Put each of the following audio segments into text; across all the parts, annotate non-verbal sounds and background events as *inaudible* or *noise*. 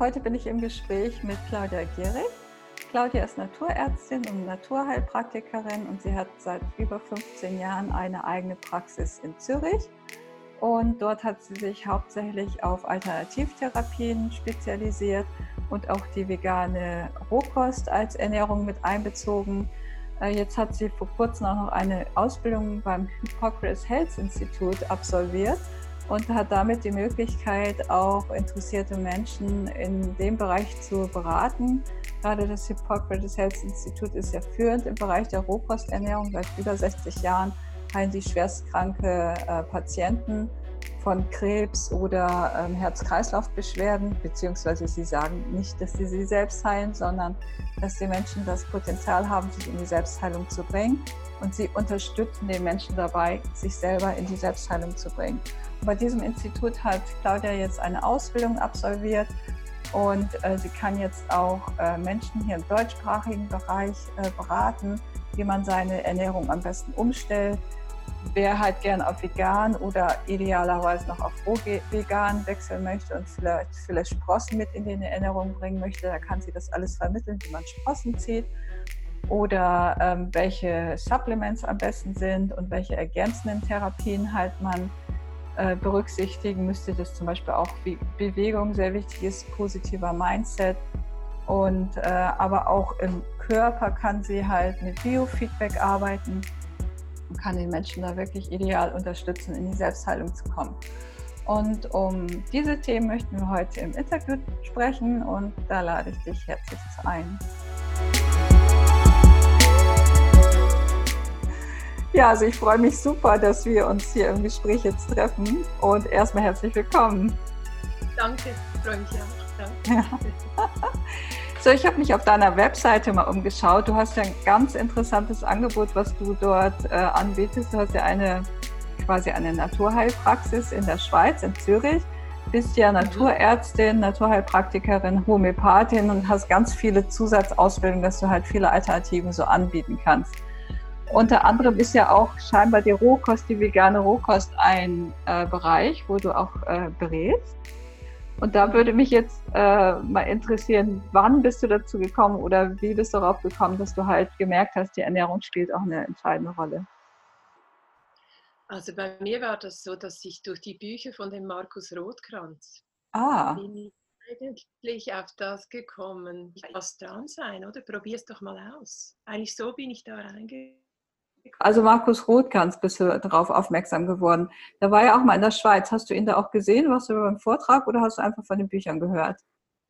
Heute bin ich im Gespräch mit Claudia Gehrig. Claudia ist Naturärztin und Naturheilpraktikerin und sie hat seit über 15 Jahren eine eigene Praxis in Zürich. Und dort hat sie sich hauptsächlich auf Alternativtherapien spezialisiert und auch die vegane Rohkost als Ernährung mit einbezogen. Äh, jetzt hat sie vor kurzem auch noch eine Ausbildung beim Hippocrates Health Institute absolviert und hat damit die Möglichkeit, auch interessierte Menschen in dem Bereich zu beraten. Gerade das Hippocrates Health Institut ist ja führend im Bereich der Rohkosternährung. Seit über 60 Jahren heilen die schwerstkranke äh, Patienten von Krebs oder ähm, Herz-Kreislauf-Beschwerden, beziehungsweise sie sagen nicht, dass sie sie selbst heilen, sondern dass die Menschen das Potenzial haben, sich in die Selbstheilung zu bringen. Und sie unterstützen den Menschen dabei, sich selber in die Selbstheilung zu bringen. Bei diesem Institut hat Claudia jetzt eine Ausbildung absolviert und äh, sie kann jetzt auch äh, Menschen hier im deutschsprachigen Bereich äh, beraten, wie man seine Ernährung am besten umstellt. Wer halt gern auf vegan oder idealerweise noch auf vegan wechseln möchte und vielleicht, vielleicht Sprossen mit in die Ernährung bringen möchte, da kann sie das alles vermitteln, wie man Sprossen zieht oder ähm, welche Supplements am besten sind und welche ergänzenden Therapien halt man äh, berücksichtigen müsste, dass zum Beispiel auch Bewegung sehr wichtig ist, positiver Mindset. Und äh, aber auch im Körper kann sie halt mit Biofeedback arbeiten und kann den Menschen da wirklich ideal unterstützen, in die Selbstheilung zu kommen. Und um diese Themen möchten wir heute im Interview sprechen und da lade ich dich herzlich ein. Ja, also ich freue mich super, dass wir uns hier im Gespräch jetzt treffen und erstmal herzlich willkommen. Danke, freue mich auch. Ja. *laughs* So, ich habe mich auf deiner Webseite mal umgeschaut. Du hast ja ein ganz interessantes Angebot, was du dort äh, anbietest. Du hast ja eine quasi eine Naturheilpraxis in der Schweiz, in Zürich. Bist ja mhm. Naturärztin, Naturheilpraktikerin, Homöopathin und hast ganz viele Zusatzausbildungen, dass du halt viele Alternativen so anbieten kannst. Unter anderem ist ja auch scheinbar die Rohkost, die vegane Rohkost ein äh, Bereich, wo du auch äh, berätst. Und da würde mich jetzt äh, mal interessieren, wann bist du dazu gekommen oder wie bist du darauf gekommen, dass du halt gemerkt hast, die Ernährung spielt auch eine entscheidende Rolle? Also bei mir war das so, dass ich durch die Bücher von dem Markus Rothkranz ah. bin ich eigentlich auf das gekommen, ich lass dran sein, oder? Probier es doch mal aus. Eigentlich so bin ich da reingegangen also Markus Rothkranz bist du darauf aufmerksam geworden. Der war ja auch mal in der Schweiz. Hast du ihn da auch gesehen? Warst du beim Vortrag oder hast du einfach von den Büchern gehört?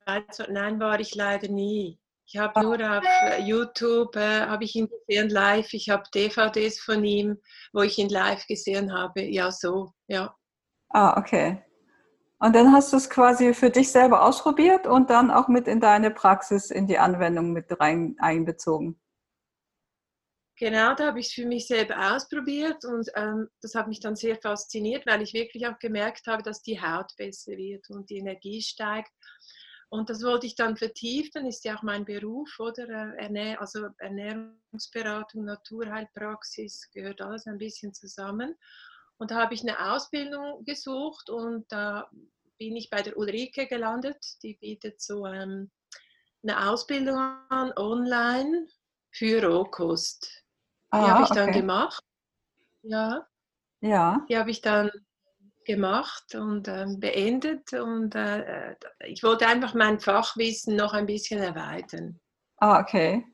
Also, nein, war ich leider nie. Ich habe nur auf äh, YouTube äh, habe ich ihn gesehen live. Ich habe DVDs von ihm, wo ich ihn live gesehen habe. Ja, so, ja. Ah, okay. Und dann hast du es quasi für dich selber ausprobiert und dann auch mit in deine Praxis, in die Anwendung mit rein einbezogen. Genau, da habe ich es für mich selber ausprobiert und ähm, das hat mich dann sehr fasziniert, weil ich wirklich auch gemerkt habe, dass die Haut besser wird und die Energie steigt. Und das wollte ich dann vertiefen, ist ja auch mein Beruf, oder? Äh, also Ernährungsberatung, Naturheilpraxis, gehört alles ein bisschen zusammen. Und da habe ich eine Ausbildung gesucht und da bin ich bei der Ulrike gelandet. Die bietet so ähm, eine Ausbildung an online für Rohkost. Ah, die habe ich dann gemacht. Ja. Ja. Die habe ich dann gemacht und ähm, beendet und äh, ich wollte einfach mein Fachwissen noch ein bisschen erweitern. Ah, okay.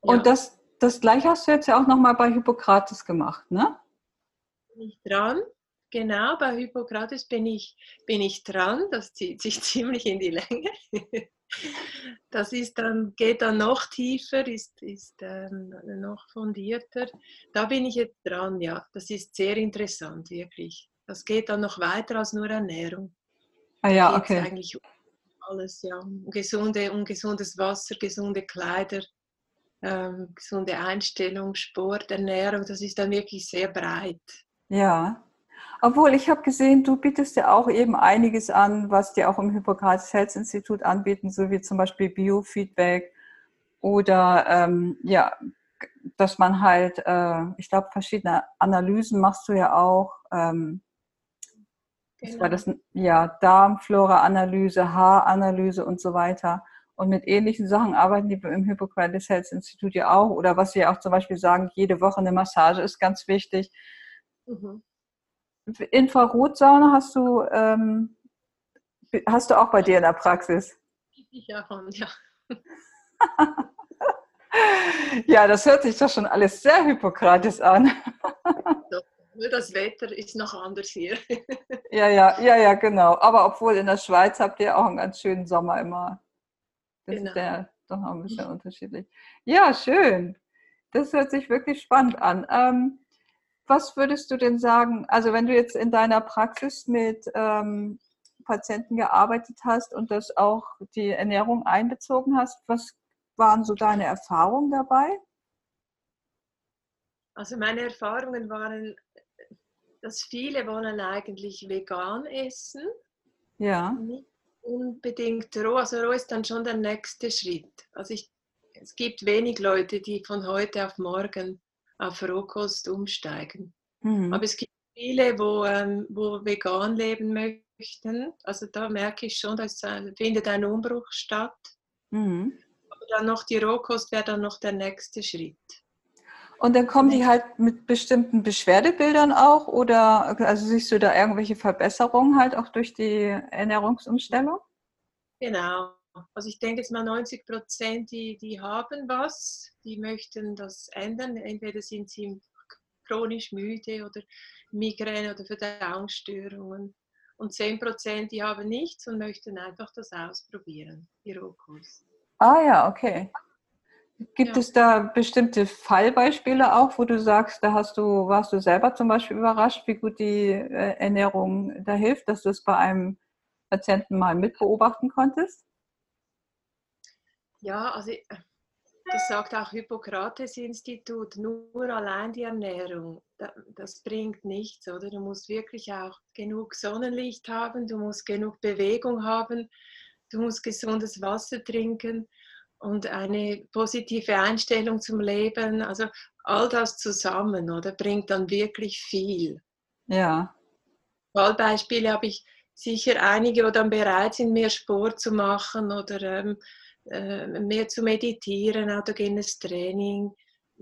Und ja. das, das gleiche hast du jetzt ja auch nochmal bei Hippokrates gemacht, ne? Bin ich dran. Genau, bei Hippokrates bin ich, bin ich dran. Das zieht sich *laughs* ziemlich in die Länge. Das ist dann, geht dann noch tiefer, ist, ist ähm, noch fundierter. Da bin ich jetzt dran, ja. Das ist sehr interessant, wirklich. Das geht dann noch weiter als nur Ernährung. Ah ja, okay. eigentlich alles, ja. Gesunde, um gesundes Wasser, gesunde Kleider, ähm, gesunde Einstellung, Sport, Ernährung. Das ist dann wirklich sehr breit. Ja, obwohl, ich habe gesehen, du bietest ja auch eben einiges an, was dir auch im Hippokrates Health Institut anbieten, so wie zum Beispiel Biofeedback oder ähm, ja, dass man halt, äh, ich glaube, verschiedene Analysen machst du ja auch. Ähm, Genau. war das, ja, Darmflora-Analyse, Haaranalyse und so weiter. Und mit ähnlichen Sachen arbeiten die im Hippocrates Health Institut ja auch. Oder was wir auch zum Beispiel sagen, jede Woche eine Massage ist ganz wichtig. Mhm. Infrarotsauna hast du, ähm, hast du auch bei dir in der Praxis? Ja, ja. *laughs* ja, das hört sich doch schon alles sehr Hippokrates an. Nur das Wetter ist noch anders hier. *laughs* ja, ja, ja, ja, genau. Aber obwohl in der Schweiz habt ihr auch einen ganz schönen Sommer immer. Das genau. ist ja doch noch ein bisschen unterschiedlich. Ja, schön. Das hört sich wirklich spannend an. Ähm, was würdest du denn sagen, also wenn du jetzt in deiner Praxis mit ähm, Patienten gearbeitet hast und das auch die Ernährung einbezogen hast, was waren so deine Erfahrungen dabei? Also meine Erfahrungen waren, dass viele wollen eigentlich vegan essen. Ja. Nicht unbedingt roh. Also roh ist dann schon der nächste Schritt. Also ich, es gibt wenig Leute, die von heute auf morgen auf Rohkost umsteigen. Mhm. Aber es gibt viele, wo, ähm, wo vegan leben möchten. Also da merke ich schon, dass äh, findet ein Umbruch statt. Mhm. Aber dann noch die Rohkost wäre dann noch der nächste Schritt. Und dann kommen die halt mit bestimmten Beschwerdebildern auch oder also siehst du da irgendwelche Verbesserungen halt auch durch die Ernährungsumstellung? Genau. Also ich denke jetzt mal 90 Prozent, die, die haben was, die möchten das ändern. Entweder sind sie chronisch müde oder Migräne oder Verdauungsstörungen. Und 10 Prozent, die haben nichts und möchten einfach das ausprobieren, die Rohkost. Ah ja, okay. Gibt ja. es da bestimmte Fallbeispiele auch, wo du sagst, da hast du, warst du selber zum Beispiel überrascht, wie gut die äh, Ernährung da hilft, dass du es bei einem Patienten mal mitbeobachten konntest? Ja, also äh, das sagt auch Hippokrates-Institut, nur allein die Ernährung, das bringt nichts, oder? Du musst wirklich auch genug Sonnenlicht haben, du musst genug Bewegung haben, du musst gesundes Wasser trinken und eine positive Einstellung zum Leben. Also all das zusammen, oder bringt dann wirklich viel. Ja. Fallbeispiele habe ich sicher einige, die dann bereit sind, mehr Sport zu machen oder ähm, äh, mehr zu meditieren, autogenes Training,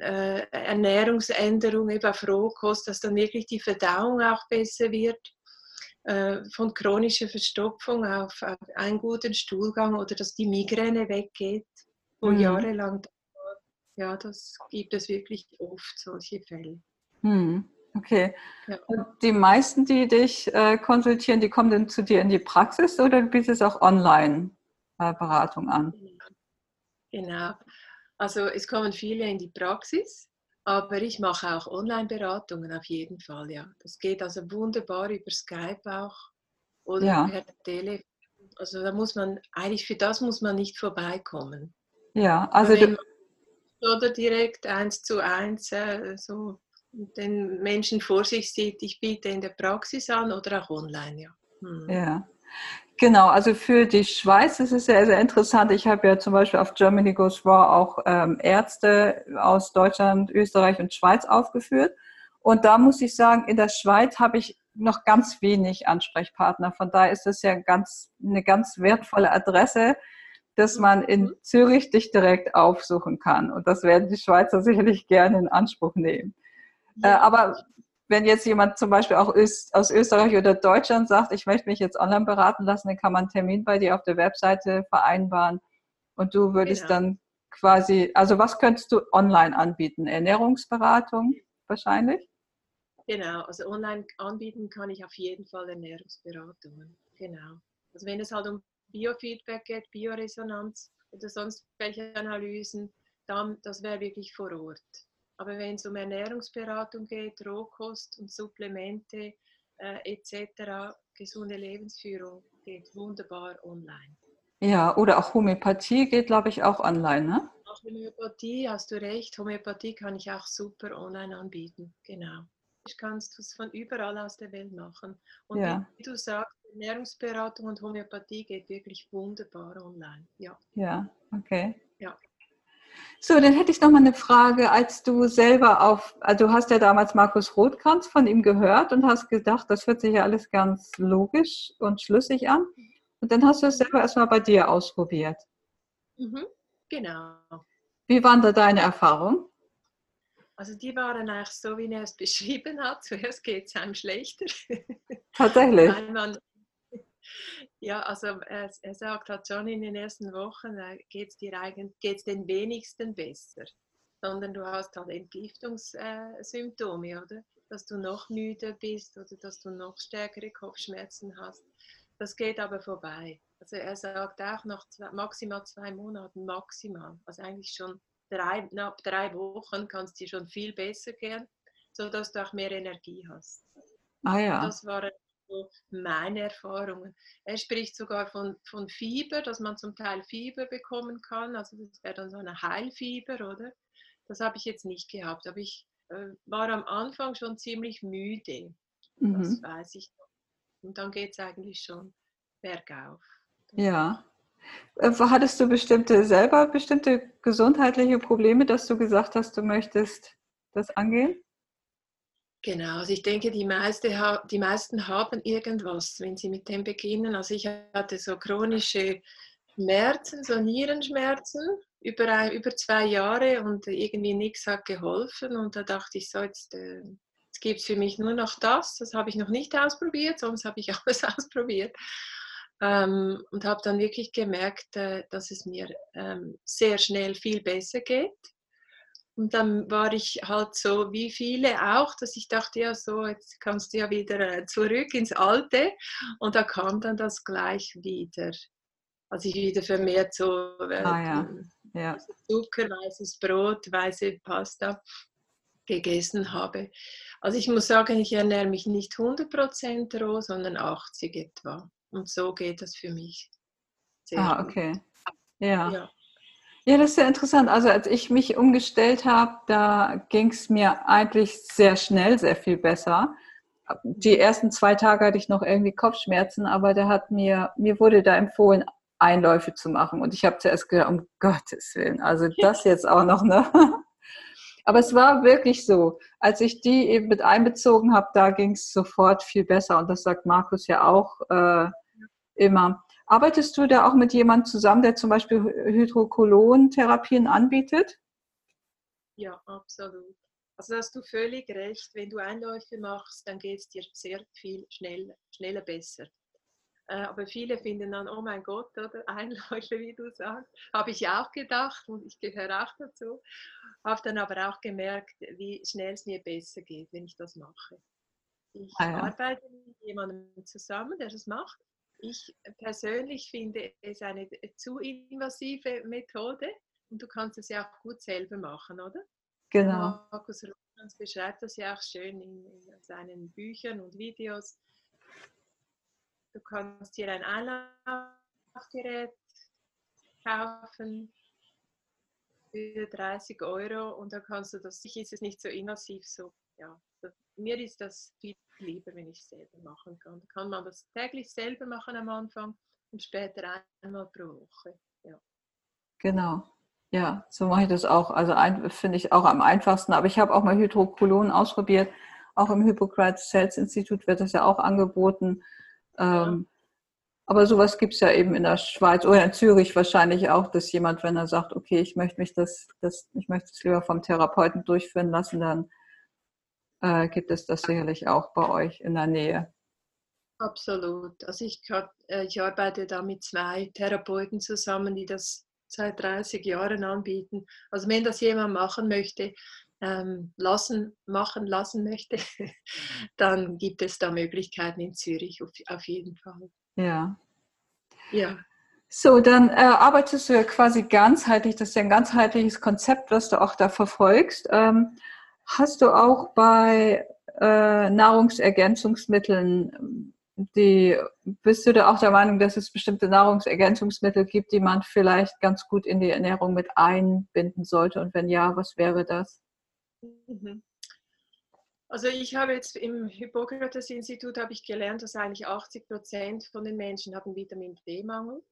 äh, Ernährungsänderung über Rohkost, dass dann wirklich die Verdauung auch besser wird äh, von chronischer Verstopfung auf einen guten Stuhlgang oder dass die Migräne weggeht wo mhm. jahrelang ja, das gibt es wirklich oft, solche Fälle. Mhm. Okay. Ja. Und die meisten, die dich äh, konsultieren, die kommen dann zu dir in die Praxis oder du auch Online-Beratung äh, an? Genau. Also es kommen viele in die Praxis, aber ich mache auch Online-Beratungen auf jeden Fall, ja. Das geht also wunderbar über Skype auch oder ja. per Telefon. Also da muss man, eigentlich für das muss man nicht vorbeikommen. Ja, also du, oder direkt eins zu eins äh, so den Menschen vor sich sieht, ich biete in der Praxis an oder auch online, ja. Hm. Ja. Genau, also für die Schweiz ist es sehr, sehr interessant. Ich habe ja zum Beispiel auf Germany Goes Raw auch ähm, Ärzte aus Deutschland, Österreich und Schweiz aufgeführt. Und da muss ich sagen, in der Schweiz habe ich noch ganz wenig Ansprechpartner. Von daher ist es ja ganz, eine ganz wertvolle Adresse, dass man in mhm. Zürich dich direkt aufsuchen kann. Und das werden die Schweizer sicherlich gerne in Anspruch nehmen. Ja. Äh, aber wenn jetzt jemand zum Beispiel auch aus Österreich oder Deutschland sagt, ich möchte mich jetzt online beraten lassen, dann kann man einen Termin bei dir auf der Webseite vereinbaren und du würdest genau. dann quasi, also was könntest du online anbieten? Ernährungsberatung wahrscheinlich? Genau, also online anbieten kann ich auf jeden Fall Ernährungsberatungen. Genau. Also wenn es halt um Biofeedback geht, Bioresonanz oder sonst welche Analysen, dann, das wäre wirklich vor Ort. Aber wenn es um Ernährungsberatung geht, Rohkost und Supplemente äh, etc., gesunde Lebensführung, geht wunderbar online. Ja, oder auch Homöopathie geht, glaube ich, auch online, ne? Auch Homöopathie, hast du recht. Homöopathie kann ich auch super online anbieten, genau. Ich kannst du es von überall aus der Welt machen. Und ja. wie du sagst, Ernährungsberatung und Homöopathie geht wirklich wunderbar online. Ja. Ja, okay. Ja. So, dann hätte ich noch mal eine Frage, als du selber auf, also du hast ja damals Markus Rothkranz von ihm gehört und hast gedacht, das hört sich ja alles ganz logisch und schlüssig an. Und dann hast du es selber erstmal bei dir ausprobiert. Mhm, genau. Wie waren da deine Erfahrungen? Also die waren eigentlich so, wie er es *laughs* beschrieben hat. Zuerst geht es einem schlechter. Tatsächlich. Weil man, ja, also er, er sagt halt schon in den ersten Wochen äh, geht es dir eigentlich geht's den wenigsten besser, sondern du hast halt Entgiftungssymptome, äh, oder? Dass du noch müde bist oder dass du noch stärkere Kopfschmerzen hast. Das geht aber vorbei. Also er sagt auch nach zwei, maximal zwei Monaten, maximal. Also eigentlich schon drei, nach drei Wochen kann es dir schon viel besser gehen, sodass du auch mehr Energie hast. Ah ja. Das waren so meine Erfahrungen. Er spricht sogar von, von Fieber, dass man zum Teil Fieber bekommen kann. Also das wäre dann so eine Heilfieber, oder? Das habe ich jetzt nicht gehabt. Aber ich äh, war am Anfang schon ziemlich müde. Mhm. Das weiß ich noch. Und dann geht es eigentlich schon bergauf. Ja. Äh, hattest du bestimmte selber bestimmte gesundheitliche Probleme, dass du gesagt hast, du möchtest das angehen? Genau, also ich denke, die, meiste, die meisten haben irgendwas, wenn sie mit dem beginnen. Also ich hatte so chronische Schmerzen, so Nierenschmerzen über, ein, über zwei Jahre und irgendwie nichts hat geholfen. Und da dachte ich so, jetzt, äh, jetzt gibt es für mich nur noch das. Das habe ich noch nicht ausprobiert, sonst habe ich *laughs* alles ausprobiert. Ähm, und habe dann wirklich gemerkt, äh, dass es mir ähm, sehr schnell viel besser geht. Und dann war ich halt so wie viele auch, dass ich dachte, ja, so, jetzt kannst du ja wieder äh, zurück ins Alte. Und da kam dann das gleich wieder. Als ich wieder vermehrt so äh, ah, ja. Ja. Zucker, weißes Brot, weiße Pasta gegessen habe. Also ich muss sagen, ich ernähre mich nicht 100% roh, sondern 80 etwa. Und so geht das für mich. Sehr ah, okay. Ja. ja. Ja, das ist ja interessant. Also als ich mich umgestellt habe, da ging es mir eigentlich sehr schnell, sehr viel besser. Die ersten zwei Tage hatte ich noch irgendwie Kopfschmerzen, aber der hat mir, mir wurde da empfohlen, Einläufe zu machen. Und ich habe zuerst gedacht, um Gottes Willen, also das jetzt auch noch, ne? *laughs* Aber es war wirklich so. Als ich die eben mit einbezogen habe, da ging es sofort viel besser. Und das sagt Markus ja auch äh, immer. Arbeitest du da auch mit jemandem zusammen, der zum Beispiel Hydrokolon-Therapien anbietet? Ja, absolut. Also da hast du völlig recht. Wenn du Einläufe machst, dann geht es dir sehr viel schnell, schneller besser. Äh, aber viele finden dann, oh mein Gott, oder *laughs* Einläufe, wie du sagst, habe ich auch gedacht und ich gehöre auch dazu. Habe dann aber auch gemerkt, wie schnell es mir besser geht, wenn ich das mache. Ich ah, ja. arbeite mit jemandem zusammen, der das macht ich persönlich finde es eine zu invasive Methode und du kannst es ja auch gut selber machen, oder? Genau. Markus Rothmans beschreibt das ja auch schön in, in seinen Büchern und Videos. Du kannst dir ein Einlaufgerät kaufen für 30 Euro und dann kannst du das, ich ist es nicht so invasiv, so, ja, mir ist das viel lieber, wenn ich es selber machen kann. Da kann man das täglich selber machen am Anfang und später einmal pro Woche. Ja. Genau. Ja, so mache ich das auch. Also finde ich auch am einfachsten. Aber ich habe auch mal Hydrokolon ausprobiert. Auch im Hippocrates Cells Institut wird das ja auch angeboten. Ja. Ähm, aber sowas gibt es ja eben in der Schweiz oder in Zürich wahrscheinlich auch, dass jemand, wenn er sagt, okay, ich möchte mich das, das ich möchte es lieber vom Therapeuten durchführen lassen, dann äh, gibt es das sicherlich auch bei euch in der Nähe. Absolut. Also ich, äh, ich arbeite da mit zwei Therapeuten zusammen, die das seit 30 Jahren anbieten. Also wenn das jemand machen möchte, ähm, lassen, machen lassen möchte, *laughs* dann gibt es da Möglichkeiten in Zürich auf, auf jeden Fall. Ja. Ja. So, dann äh, arbeitest du ja quasi ganzheitlich, das ist ja ein ganzheitliches Konzept, was du auch da verfolgst. Ähm, Hast du auch bei äh, Nahrungsergänzungsmitteln die, bist du da auch der Meinung, dass es bestimmte Nahrungsergänzungsmittel gibt, die man vielleicht ganz gut in die Ernährung mit einbinden sollte? Und wenn ja, was wäre das? Mhm. Also ich habe jetzt im Hippokrates-Institut habe ich gelernt, dass eigentlich 80 Prozent von den Menschen haben Vitamin D-Mangel.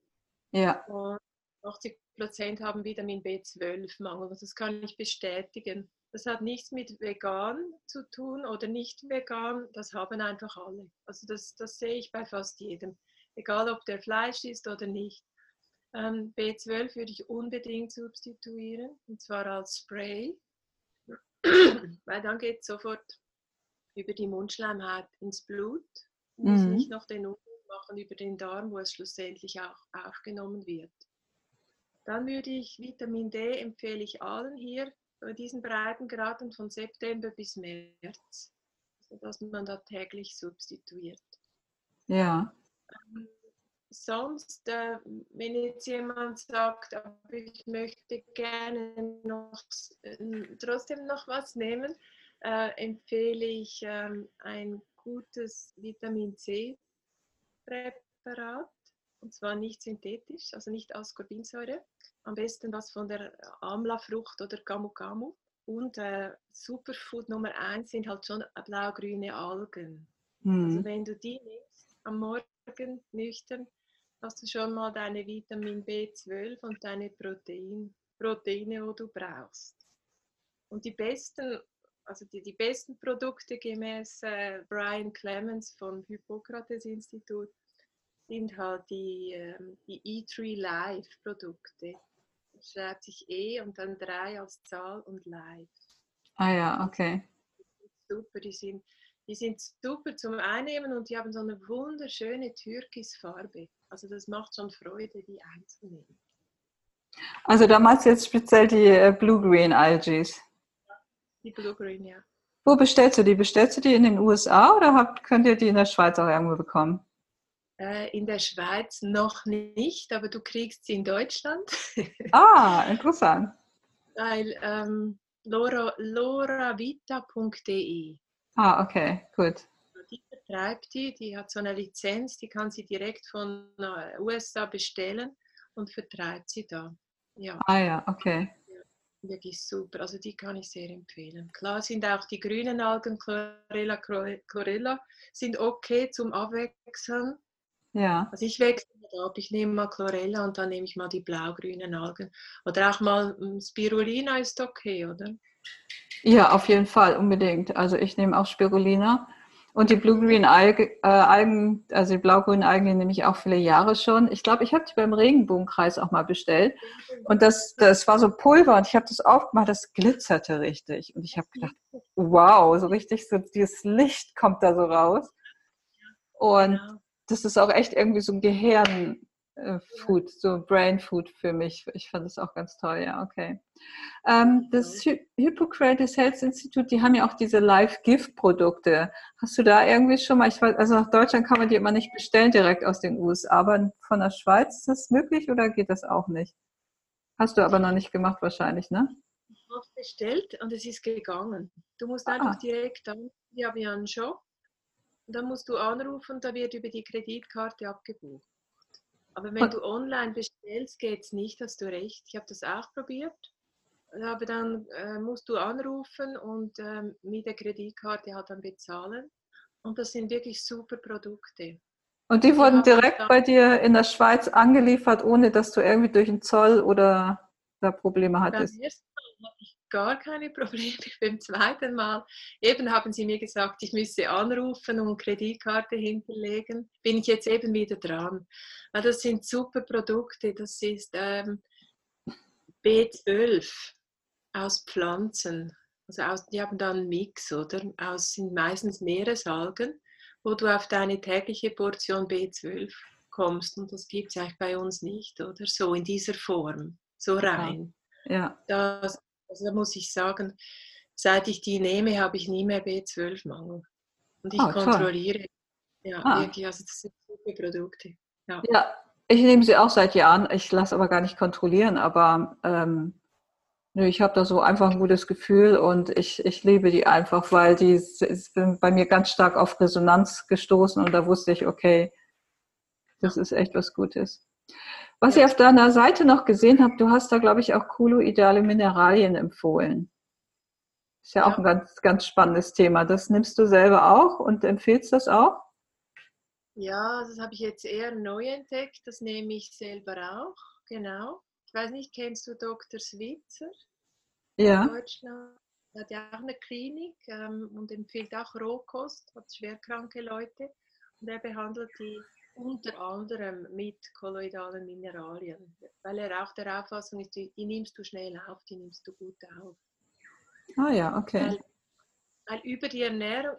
Ja. Und 80 Prozent haben Vitamin B12-Mangel. Das kann ich bestätigen. Das hat nichts mit vegan zu tun oder nicht vegan, das haben einfach alle. Also das, das sehe ich bei fast jedem, egal ob der Fleisch ist oder nicht. Ähm, B12 würde ich unbedingt substituieren, und zwar als Spray, *clears throat* weil dann geht es sofort über die Mundschleimhaut ins Blut. Muss mhm. nicht noch den Umgang machen über den Darm, wo es schlussendlich auch aufgenommen wird. Dann würde ich Vitamin D empfehle ich allen hier bei diesen Breitengraden von September bis März, sodass man da täglich substituiert. Ja. Ähm, sonst, äh, wenn jetzt jemand sagt, ich möchte gerne noch, äh, trotzdem noch was nehmen, äh, empfehle ich ähm, ein gutes Vitamin C Präparat und zwar nicht synthetisch, also nicht Ascorbinsäure. Am besten was von der Amla-Frucht oder Gamu Gamu. Und äh, Superfood Nummer eins sind halt schon blau-grüne Algen. Mhm. Also wenn du die nimmst am Morgen nüchtern, hast du schon mal deine Vitamin B12 und deine Protein, Proteine, wo du brauchst. Und die besten, also die, die besten Produkte gemäß äh, Brian Clemens vom Hippokrates Institut sind halt die, ähm, die E3 Live Produkte. Schreibt sich E und dann 3 als Zahl und Live. Ah ja, okay. Super, die sind, die sind super zum Einnehmen und die haben so eine wunderschöne Türkisfarbe. Also das macht schon Freude, die einzunehmen. Also da meinst du jetzt speziell die äh, Blue-Green Algaes? Die Blue-Green, ja. Wo bestellst du die? Bestellst du die in den USA oder habt, könnt ihr die in der Schweiz auch irgendwo bekommen? Äh, in der Schweiz noch nicht, aber du kriegst sie in Deutschland. *laughs* Ah, interessant. Weil ähm, Laura, lauravita.de. Ah, okay, gut. Die betreibt die, die hat so eine Lizenz, die kann sie direkt von äh, USA bestellen und vertreibt sie da. Ja. Ah ja, okay. wirklich super. Also die kann ich sehr empfehlen. Klar sind auch die grünen Algen, Chlorella, Chlorella, sind okay zum Abwechseln. Ja. Also ich wechsle ab, ich nehme mal Chlorella und dann nehme ich mal die blau-grünen Algen. Oder auch mal hm, Spirulina ist okay, oder? Ja, auf jeden Fall, unbedingt. Also ich nehme auch Spirulina. Und die Blue-Green Algen, äh, Algen, also die blau-grünen Algen, die nehme ich auch viele Jahre schon. Ich glaube, ich habe die beim Regenbogenkreis auch mal bestellt. Und das, das war so Pulver und ich habe das aufgemacht, das glitzerte richtig. Und ich habe gedacht, wow, so richtig, so dieses Licht kommt da so raus. Und das ist auch echt irgendwie so ein Gehirn-Food, äh, so Brain-Food für mich. Ich fand das auch ganz toll, ja, okay. Ähm, das Hy Hippocrates Health Institute, die haben ja auch diese Live-Gift-Produkte. Hast du da irgendwie schon mal, ich weiß, also nach Deutschland kann man die immer nicht bestellen direkt aus den USA, aber von der Schweiz ist das möglich oder geht das auch nicht? Hast du aber noch nicht gemacht wahrscheinlich, ne? Ich habe bestellt und es ist gegangen. Du musst ah. einfach direkt dann, ich habe ja einen Shop und dann musst du anrufen, da wird über die Kreditkarte abgebucht. Aber wenn du online bestellst, geht es nicht, hast du recht. Ich habe das auch probiert. Aber dann äh, musst du anrufen und äh, mit der Kreditkarte halt dann bezahlen. Und das sind wirklich super Produkte. Und die wurden direkt bei dir in der Schweiz angeliefert, ohne dass du irgendwie durch den Zoll oder da Probleme hattest? Beim ersten Mal hatte ich gar keine Probleme. *laughs* Beim zweiten Mal, eben haben sie mir gesagt, ich müsse anrufen und Kreditkarte hinterlegen. Bin ich jetzt eben wieder dran. Das sind super Produkte. Das ist ähm, B12 aus Pflanzen. Also aus, die haben dann einen Mix, oder? Aus sind meistens Meeresalgen, wo du auf deine tägliche Portion B12 kommst. Und das gibt es eigentlich bei uns nicht, oder? So in dieser Form, so rein. Ja. Das also da muss ich sagen, seit ich die nehme, habe ich nie mehr B12-Mangel. Und ich oh, kontrolliere. Ja, ah. wirklich, also das sind super Produkte. Ja. ja. ich nehme sie auch seit Jahren. Ich lasse aber gar nicht kontrollieren, aber ähm, nö, ich habe da so einfach ein gutes Gefühl und ich, ich liebe die einfach, weil die ist bei mir ganz stark auf Resonanz gestoßen und da wusste ich, okay, das ist echt was Gutes. Was ich auf deiner Seite noch gesehen habe, du hast da, glaube ich, auch koloidale Mineralien empfohlen. Ist ja, ja, auch ein ganz, ganz spannendes Thema. Das nimmst du selber auch und empfiehlst das auch? Ja, das habe ich jetzt eher neu entdeckt. Das nehme ich selber auch, genau. ich weiß nicht, kennst du Dr. Switzer? Ja. In Deutschland. Er hat ja auch eine Klinik ähm, und empfiehlt auch Rohkost, hat schwerkranke Leute. Und er behandelt die unter anderem mit kolloidalen Mineralien, weil er auch der Auffassung ist, die, die nimmst du schnell auf, die nimmst du gut auf. Ah ja, okay. Weil, weil über die Ernährung,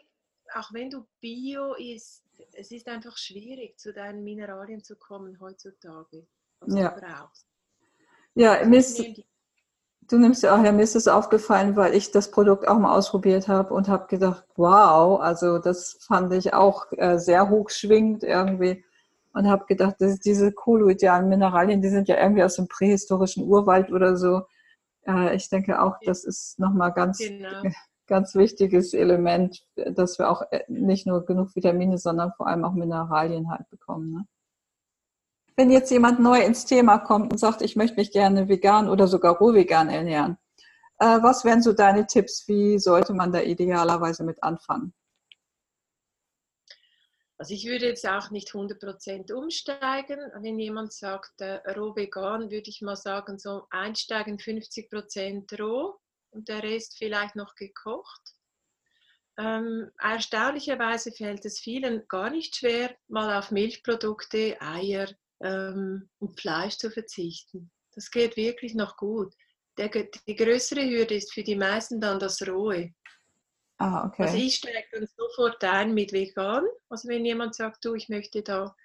auch wenn du Bio isst, es ist einfach schwierig, zu deinen Mineralien zu kommen heutzutage, was Ja. du brauchst. Ja, mir ist, du nimmst ja auch, ja, mir ist es aufgefallen, weil ich das Produkt auch mal ausprobiert habe und habe gedacht, wow, also das fand ich auch äh, sehr hochschwingend irgendwie und habe gedacht, dass diese kolloidalen Mineralien, die sind ja irgendwie aus dem prähistorischen Urwald oder so. Äh, ich denke auch, das ist nochmal ganz, Genau. *laughs* ganz wichtiges Element, dass wir auch äh, nicht nur genug Vitamine, sondern vor allem auch Mineralien halt bekommen. Ne? Wenn jetzt jemand neu ins Thema kommt und sagt, ich möchte mich gerne vegan oder sogar roh vegan ernähren, äh, was wären so deine Tipps? Wie sollte man da idealerweise mit anfangen? Also ich würde jetzt auch nicht 100% umsteigen. Wenn jemand sagt, äh, roh vegan, würde ich mal sagen, so einsteigen 50% roh und der Rest vielleicht noch gekocht. Ähm, erstaunlicherweise fällt es vielen gar nicht schwer, mal auf Milchprodukte, Eier ähm, und Fleisch zu verzichten. Das geht wirklich noch gut. Der, die größere Hürde ist für die meisten dann das Rohe. Ah, okay. Also ich steige dann sofort ein mit vegan. Also wenn jemand sagt, du, ich möchte da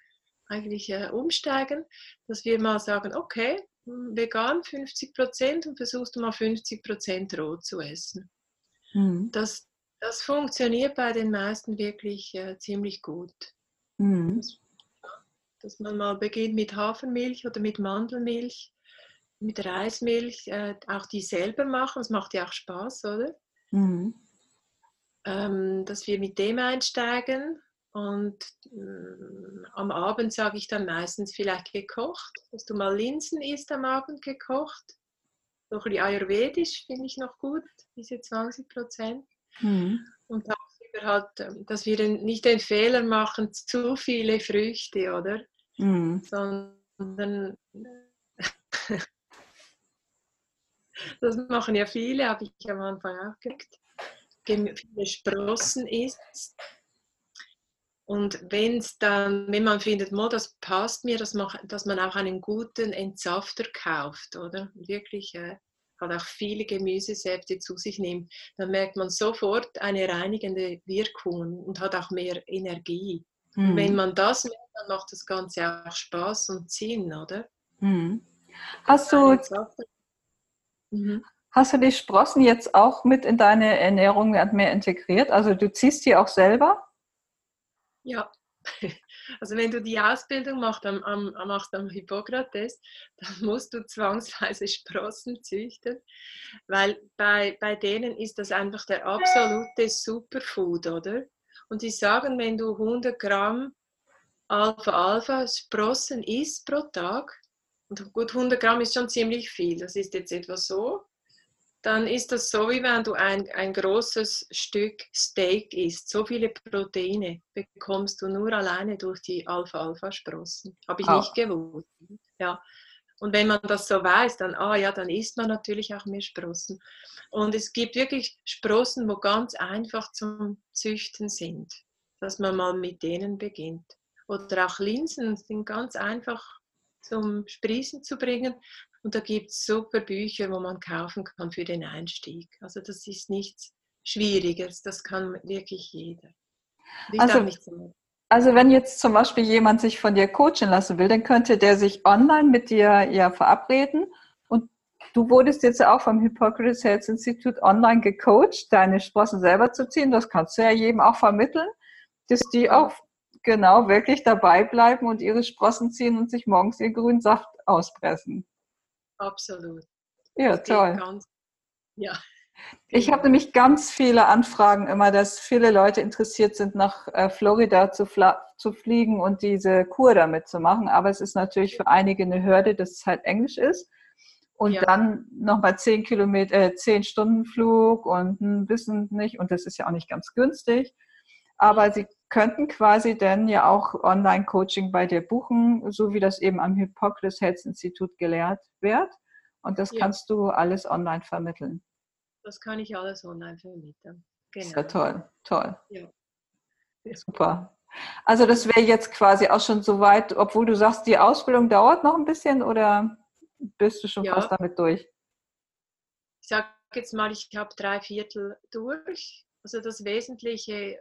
eigentlich äh, umsteigen, dass wir mal sagen, okay, hm, vegan 50 Prozent und versuchst du mal 50 Prozent roh zu essen. Mhm. Das, das funktioniert bei den meisten wirklich äh, ziemlich gut. Mhm. Dass man mal beginnt mit Hafermilch oder mit Mandelmilch, mit Reismilch, äh, auch die selber machen. Das macht ja auch Spaß, oder? Mhm. Ähm, dass wir mit dem einsteigen. Und ähm, am Abend sage ich dann meistens vielleicht gekocht, dass du mal Linsen isst am Abend gekocht. So ein bisschen ayurvedisch finde ich noch gut, diese 20 Prozent. Mhm. Und tagsüber halt, ähm, dass wir den, nicht den Fehler machen, zu viele Früchte, oder? Mhm. Sondern *laughs* das machen ja viele, habe ich am Anfang auch gemerkt. Viele Sprossen isst. Und wenn es dann, wenn man findet, "Mo, das passt mir, dass man, dass man auch einen guten Entsafter kauft, oder? Wirklich äh, halt auch viele Gemüsesäfte zu sich nimmt, dann merkt man sofort eine reinigende Wirkung und hat auch mehr Energie. Und wenn Mhm. man das merkt, dann macht das Ganze auch Spaß und Sinn, oder? Mhm. Hast du, Mhm. Hast du die Sprossen jetzt auch mit in deine Ernährung mehr integriert? Also du ziehst die auch selber? Ja, *laughs* also wenn du die Ausbildung machst am, am, machst am Hippokrates, *laughs* dann musst du zwangsweise Sprossen züchten, weil bei, bei denen ist das einfach der absolute Superfood, oder? Und sie sagen, wenn du 100 Gramm Alpha-Alpha-Sprossen isst pro Tag, und gut, 100 Gramm ist schon ziemlich viel, das ist jetzt etwa so, dann ist das so, wie wenn du ein, ein großes Stück Steak isst. So viele Proteine bekommst du nur alleine durch die Alpha-Alpha-Sprossen. Habe ich Ah. nicht gewusst. Ja. Und wenn man das so weiß, dann, ah ja, dann isst man natürlich auch mehr Sprossen. Und es gibt wirklich Sprossen, wo ganz einfach zum Züchten sind, dass man mal mit denen beginnt. Oder auch Linsen sind ganz einfach zum Sprießen zu bringen. Und da gibt es super Bücher, wo man kaufen kann für den Einstieg. Also das ist nichts Schwieriges, das kann wirklich jeder. Ist Also- auch nicht so. Also wenn jetzt zum Beispiel jemand sich von dir coachen lassen will, dann könnte der sich online mit dir ja verabreden. Und du wurdest jetzt ja auch vom Hippocrates Health Institute online gecoacht, deine Sprossen selber zu ziehen. Das kannst du ja jedem auch vermitteln, dass die auch genau wirklich dabei bleiben und ihre Sprossen ziehen und sich morgens ihren grünen Saft auspressen. Absolut. Ja, toll. Ganz, ja. Ich habe nämlich ganz viele Anfragen immer, dass viele Leute interessiert sind, nach äh, Florida zu, fla- zu fliegen und diese Kur damit zu machen. Aber es ist natürlich für einige eine Hürde, dass es halt Englisch ist. Und Ja. dann nochmal zehn Kilometer, äh, zehn Stunden Flug und ein bisschen nicht. Und das ist ja auch nicht ganz günstig. Aber sie könnten quasi dann ja auch Online-Coaching bei dir buchen, so wie das eben am Hippocrates Health Institut gelehrt wird. Und das ja. kannst du alles online vermitteln. Das kann ich alles online vermitteln. Genau. Ja, toll, toll. Ja. Super. Also das wäre jetzt quasi auch schon so weit, obwohl du sagst, die Ausbildung dauert noch ein bisschen oder bist du schon ja. fast damit durch? Ich sage jetzt mal, ich habe drei Viertel durch. Also das Wesentliche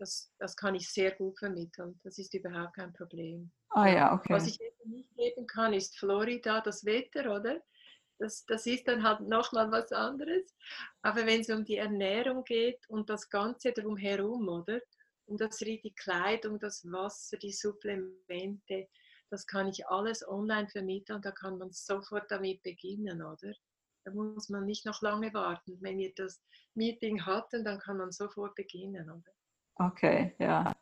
das, das kann ich sehr gut vermitteln. Das ist überhaupt kein Problem. Ah ja, okay. Was ich nicht geben kann, ist Florida, das Wetter, oder? Das, das ist dann halt nochmal was anderes. Aber wenn es um die Ernährung geht und das Ganze drumherum, oder? Um das die Kleidung, das Wasser, die Supplemente, das kann ich alles online vermitteln. Da kann man sofort damit beginnen, oder? Da muss man nicht noch lange warten. Wenn wir das Meeting hatten, dann kann man sofort beginnen, oder? Okay, ja.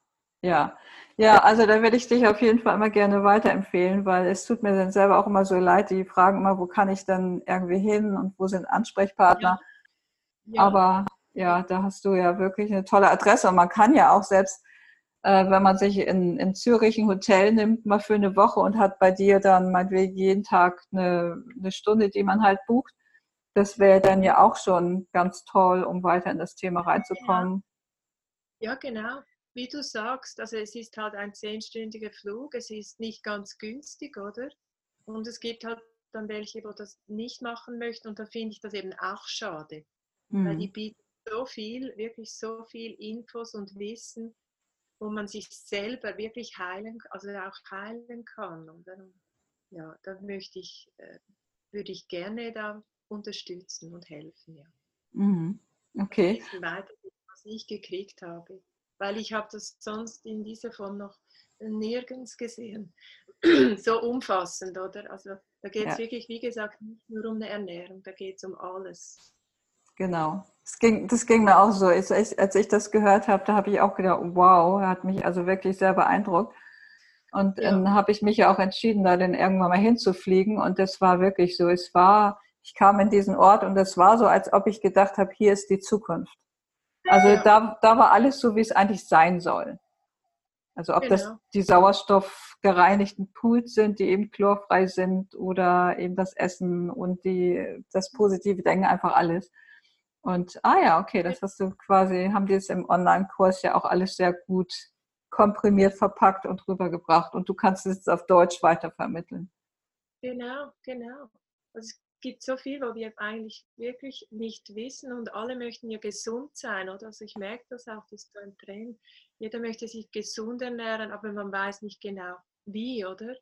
Ja, ja, also da werde ich dich auf jeden Fall immer gerne weiterempfehlen, weil es tut mir dann selber auch immer so leid. Die fragen immer, wo kann ich denn irgendwie hin und wo sind Ansprechpartner. Ja. Ja. Aber ja, da hast du ja wirklich eine tolle Adresse und man kann ja auch selbst, äh, wenn man sich in, in Zürich ein Hotel nimmt, mal für eine Woche und hat bei dir dann meinetwegen jeden Tag eine, eine Stunde, die man halt bucht, das wäre dann ja auch schon ganz toll, um weiter in das Thema reinzukommen. Ja, genau. Wie du sagst, also es ist halt ein zehnstündiger Flug, es ist nicht ganz günstig, oder? Und es gibt halt dann welche, wo das nicht machen möchten und da finde ich das eben auch schade, mhm. weil die bieten so viel, wirklich so viel Infos und Wissen, wo man sich selber wirklich heilen, also auch heilen kann. Und dann, ja, da möchte ich, äh, würde ich gerne da unterstützen und helfen, ja. Mhm. Okay. Weiter ich gekriegt habe. Weil ich habe das sonst in dieser Form noch nirgends gesehen. *clears throat* so umfassend, oder? Also da geht es ja. wirklich, wie gesagt, nicht nur um eine Ernährung, da geht es um alles. Genau. Das ging, das ging mir auch so. Als ich, als ich das gehört habe, da habe ich auch gedacht, wow, hat mich also wirklich sehr beeindruckt. Und ja. dann habe ich mich ja auch entschieden, da dann irgendwann mal hinzufliegen. Und das war wirklich so. Es war, ich kam in diesen Ort und es war so, als ob ich gedacht habe, hier ist die Zukunft. Also ja. da, da war alles so, wie es eigentlich sein soll. Also ob genau. das die sauerstoffgereinigten Pools sind, die eben chlorfrei sind oder eben das Essen und die, das positive Denken, einfach alles. Und ah ja, okay, das hast du quasi, haben die es im Online-Kurs ja auch alles sehr gut komprimiert verpackt und rübergebracht und du kannst es jetzt auf Deutsch weitervermitteln. Genau, genau. Also gibt so viel, wo wir eigentlich wirklich nicht wissen und alle möchten ja gesund sein, oder? Also ich merke das auch, das ist so ein Trend. Jeder möchte sich gesund ernähren, aber man weiß nicht genau wie, oder?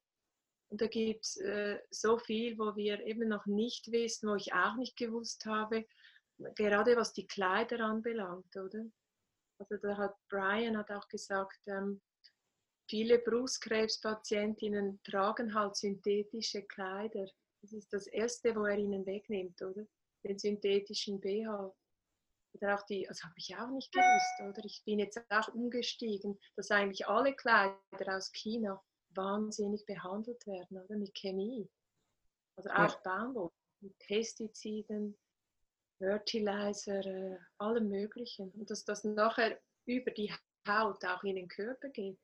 Und da gibt es äh, so viel, wo wir eben noch nicht wissen, wo ich auch nicht gewusst habe, gerade was die Kleider anbelangt, oder? Also da hat Brian hat auch gesagt, ähm, viele Brustkrebspatientinnen tragen halt synthetische Kleider. Das ist das Erste, wo er ihnen wegnimmt, oder? Den synthetischen BH. Oder auch die, das habe ich auch nicht gewusst, oder? Ich bin jetzt auch umgestiegen, dass eigentlich alle Kleider aus China wahnsinnig behandelt werden, oder? Mit Chemie. Also auch ja. Baumwolle, mit Pestiziden, Fertilizer, äh, allem Möglichen. Und dass das nachher über die Haut auch in den Körper geht.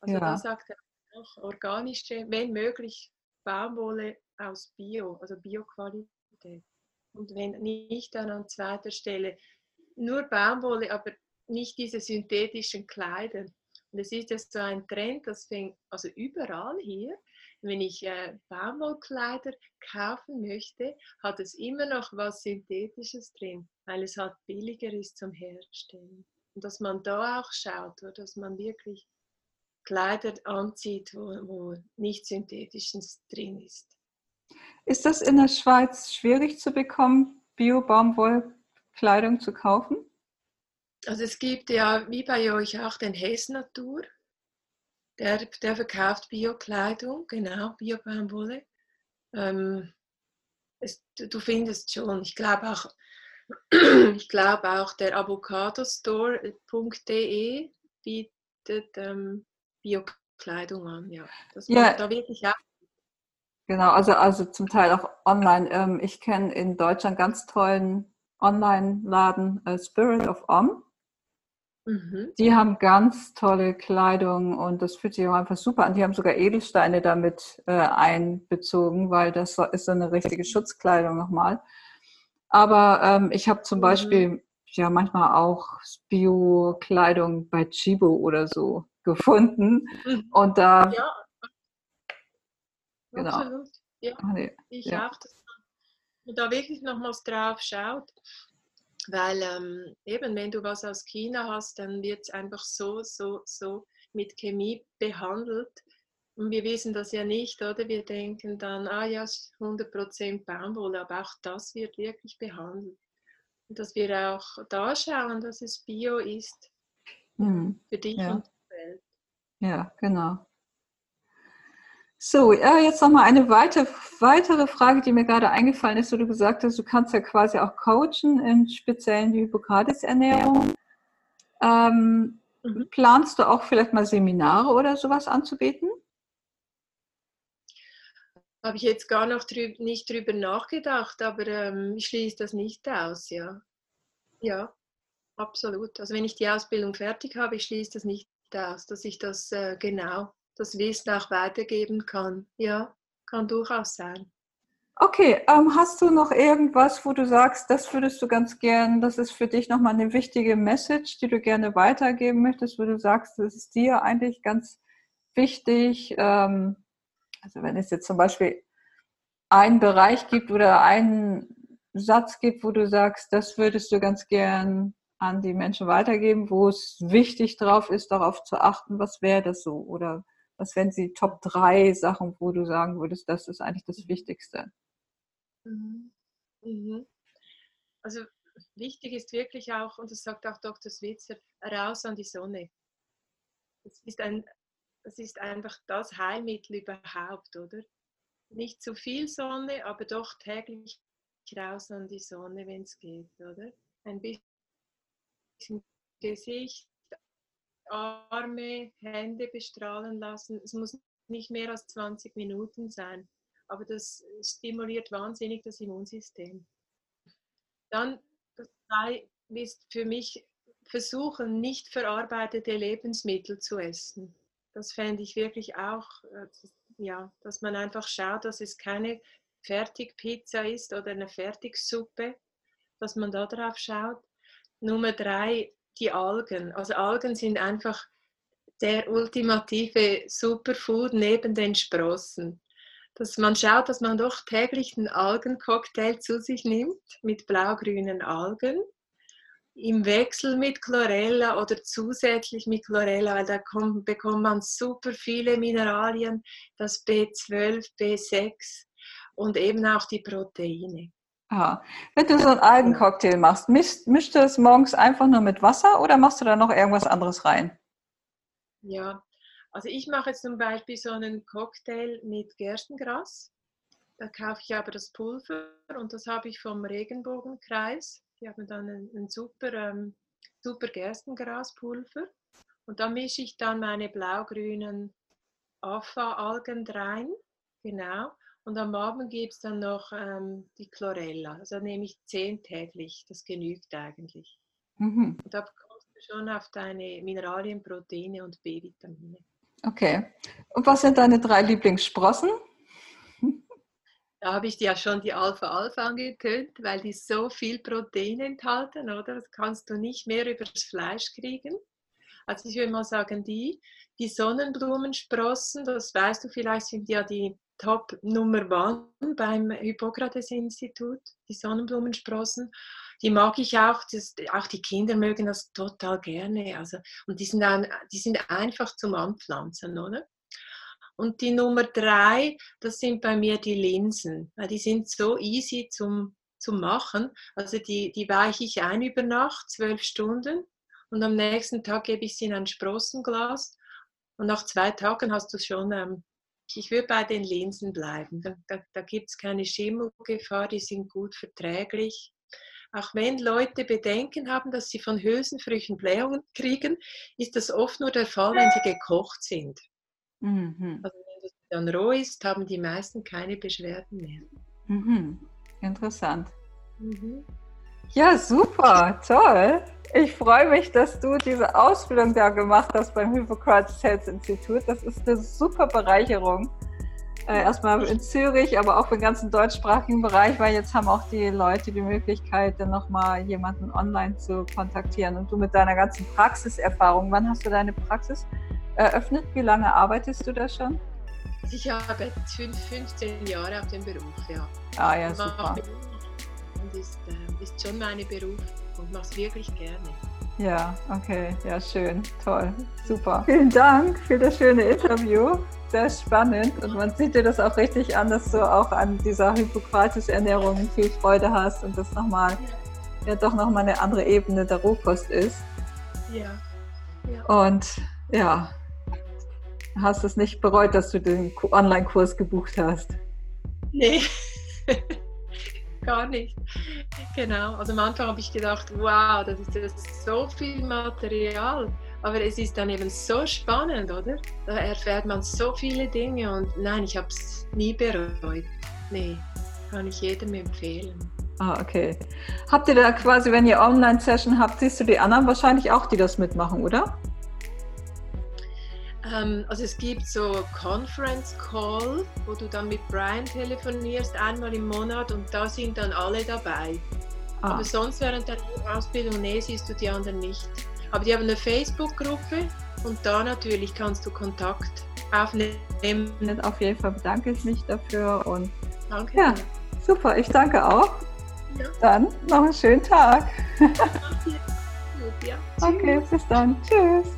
Also ja. da sagt er auch organische, wenn möglich, Baumwolle aus Bio, also Bioqualität. Und wenn nicht, dann an zweiter Stelle nur Baumwolle, aber nicht diese synthetischen Kleider. Und es ist ja so ein Trend, das fängt also überall hier. Wenn ich äh, Baumwollkleider kaufen möchte, hat es immer noch was Synthetisches drin, weil es halt billiger ist zum Herstellen. Und dass man da auch schaut, oder, dass man wirklich Kleider anzieht, wo, wo nicht Synthetisches drin ist. Ist das in der Schweiz schwierig zu bekommen, Bio-Baumwollkleidung zu kaufen? Also es gibt ja, wie bei euch auch, den Hess Natur. Der, der verkauft Bio-Kleidung, genau, Bio-Baumwolle. Ähm, du findest schon, ich glaube auch, *clears throat* ich glaube auch der avocadostore.de bietet ähm, Bio-Kleidung an. Ja, das ja. da wirklich auch Genau, also, also zum Teil auch online. Ähm, ich kenne in Deutschland ganz tollen Online-Laden äh, Spirit of Om. Mhm. Die haben ganz tolle Kleidung und das fühlt sich auch einfach super an. Die haben sogar Edelsteine damit äh, einbezogen, weil das ist so eine richtige Schutzkleidung nochmal. Aber ähm, ich habe zum mhm. Beispiel ja manchmal auch Bio-Kleidung bei Chibo oder so gefunden. Mhm. Und da. Ja, genau. absolut. Ja, nee. ich ja. auch. Dass man da wirklich nochmals drauf schaut. Weil ähm, eben, wenn du was aus China hast, dann wird es einfach so, so, so mit Chemie behandelt. Und wir wissen das ja nicht, oder? Wir denken dann, ah ja, 100% Baumwolle, aber auch das wird wirklich behandelt. Und dass wir auch da schauen, dass es Bio ist. Mhm. Für dich ja. und die Welt. Ja, genau. So, ja, jetzt nochmal eine weitere, weitere Frage, die mir gerade eingefallen ist, wo du gesagt hast, du kannst ja quasi auch coachen in speziellen Hippokrates-Ernährung. Ähm, mhm. Planst du auch vielleicht mal Seminare oder sowas anzubieten? Habe ich jetzt gar noch drüb, nicht drüber nachgedacht, aber ähm, ich schließe das nicht aus, ja. Ja, absolut. Also wenn ich die Ausbildung fertig habe, ich schließe das nicht aus, dass ich das äh, genau, das Wissen auch weitergeben kann. Ja, kann durchaus sein. Okay, ähm, hast du noch irgendwas, wo du sagst, das würdest du ganz gern, das ist für dich nochmal eine wichtige Message, die du gerne weitergeben möchtest, wo du sagst, das ist dir eigentlich ganz wichtig, ähm, also wenn es jetzt zum Beispiel einen Bereich gibt oder einen Satz gibt, wo du sagst, das würdest du ganz gern an die Menschen weitergeben, wo es wichtig drauf ist, darauf zu achten, was wäre das so? Oder was wären die Top 3 Sachen, wo du sagen würdest, das ist eigentlich das Wichtigste? Mhm. Mhm. Also wichtig ist wirklich auch, und das sagt auch Dr. Switzer, raus an die Sonne. Das ist ein das ist einfach das Heilmittel überhaupt, oder? Nicht zu viel Sonne, aber doch täglich raus an die Sonne, wenn es geht, oder? Ein bisschen Gesicht, Arme, Hände bestrahlen lassen. Es muss nicht mehr als 20 Minuten sein, aber das stimuliert wahnsinnig das Immunsystem. Dann ist für mich versuchen, nicht verarbeitete Lebensmittel zu essen das fände ich wirklich auch, äh, ja, dass man einfach schaut, dass es keine Fertigpizza ist oder eine Fertigsuppe, dass man da drauf schaut. Nummer drei, die Algen. Also Algen sind einfach der ultimative Superfood neben den Sprossen. Dass man schaut, dass man doch täglich einen Algencocktail zu sich nimmt mit blau-grünen Algen im Wechsel mit Chlorella oder zusätzlich mit Chlorella, weil da kommt, bekommt man super viele Mineralien, das B12, B6 und eben auch die Proteine. Ah, wenn du so einen Algencocktail machst, mischst, mischst du es morgens einfach nur mit Wasser oder machst du da noch irgendwas anderes rein? Ja, also ich mache jetzt zum Beispiel so einen Cocktail mit Gerstengras. Da kaufe ich aber das Pulver und das habe ich vom Regenbogenkreis. Die haben dann ein, ein super, ähm, super Gerstengraspulver. Und da mische ich dann meine blau-grünen Afa-Algen rein. Genau. Und am Abend gibt es dann noch ähm, die Chlorella. Also nehme ich zehn täglich. Das genügt eigentlich. Mhm. Und da kommst du schon auf deine Mineralien, Proteine und B-Vitamine. Okay. Und was sind deine drei Lieblingssprossen? *laughs* Da habe ich dir ja schon die Alpha-Alpha angetönt, weil die so viel Protein enthalten, oder? Das kannst du nicht mehr übers Fleisch kriegen. Also ich würde mal sagen, die, die Sonnenblumensprossen, das weißt du vielleicht, sind ja die Top Nummer One beim Hippokrates-Institut, die Sonnenblumensprossen. Die mag ich auch, das, auch die Kinder mögen das total gerne. Also, und die sind, ein, die sind einfach zum Anpflanzen, oder? Und die Nummer drei, das sind bei mir die Linsen. Die sind so easy zum, zum Machen. Also die, die weiche ich ein über Nacht, zwölf Stunden. Und am nächsten Tag gebe ich sie in ein Sprossenglas. Und nach zwei Tagen hast du schon, ähm, ich würde bei den Linsen bleiben. Da, da, da gibt es keine Schimmelgefahr, die sind gut verträglich. Auch wenn Leute Bedenken haben, dass sie von Hülsenfrüchten Blähungen kriegen, ist das oft nur der Fall, wenn sie gekocht sind. Mhm. Also wenn das dann roh ist, haben die meisten keine Beschwerden mehr. Mhm. Interessant. Mhm. Ja, super, toll. Ich freue mich, dass du diese Ausbildung da gemacht hast beim Hippocrates Health Institut. Das ist eine super Bereicherung. Äh, erstmal in Zürich, aber auch den ganzen deutschsprachigen Bereich, weil jetzt haben auch die Leute die Möglichkeit, dann nochmal jemanden online zu kontaktieren. Und du mit deiner ganzen Praxiserfahrung, wann hast du deine Praxis eröffnet? Wie lange arbeitest du da schon? Ich habe jetzt 15 Jahre auf dem Beruf, ja. Ah ja, super. Und ist, äh, ist schon meine Beruf und mache es wirklich gerne. Ja, okay, ja, schön, toll, super. Vielen Dank für das schöne Interview sehr spannend und man sieht dir das auch richtig an, dass du auch an dieser Hippokrates-Ernährung viel Freude hast und das nochmal, ja doch nochmal eine andere Ebene der Rohkost ist. Ja. ja. Und ja, hast es nicht bereut, dass du den Online-Kurs gebucht hast? Nee, *laughs* gar nicht. Genau, also am Anfang habe ich gedacht, wow, das ist ja so viel Material aber es ist dann eben so spannend, oder? Da erfährt man so viele Dinge und nein, ich habe es nie bereut. Nee, kann ich jedem empfehlen. Ah, okay. Habt ihr da quasi, wenn ihr Online-Session habt, siehst du die anderen wahrscheinlich auch, die das mitmachen, oder? Ähm, also es gibt so Conference Call, wo du dann mit Brian telefonierst, einmal im Monat und da sind dann alle dabei. Ah. Aber sonst während der Ausbildung, nee, siehst du die anderen nicht. Aber die haben eine Facebook-Gruppe und da natürlich kannst du Kontakt aufnehmen. Auf jeden Fall bedanke ich mich dafür und danke. Ja, super, ich danke auch. Ja. Dann noch einen schönen Tag. *laughs* Ja. Okay, bis dann. Tschüss.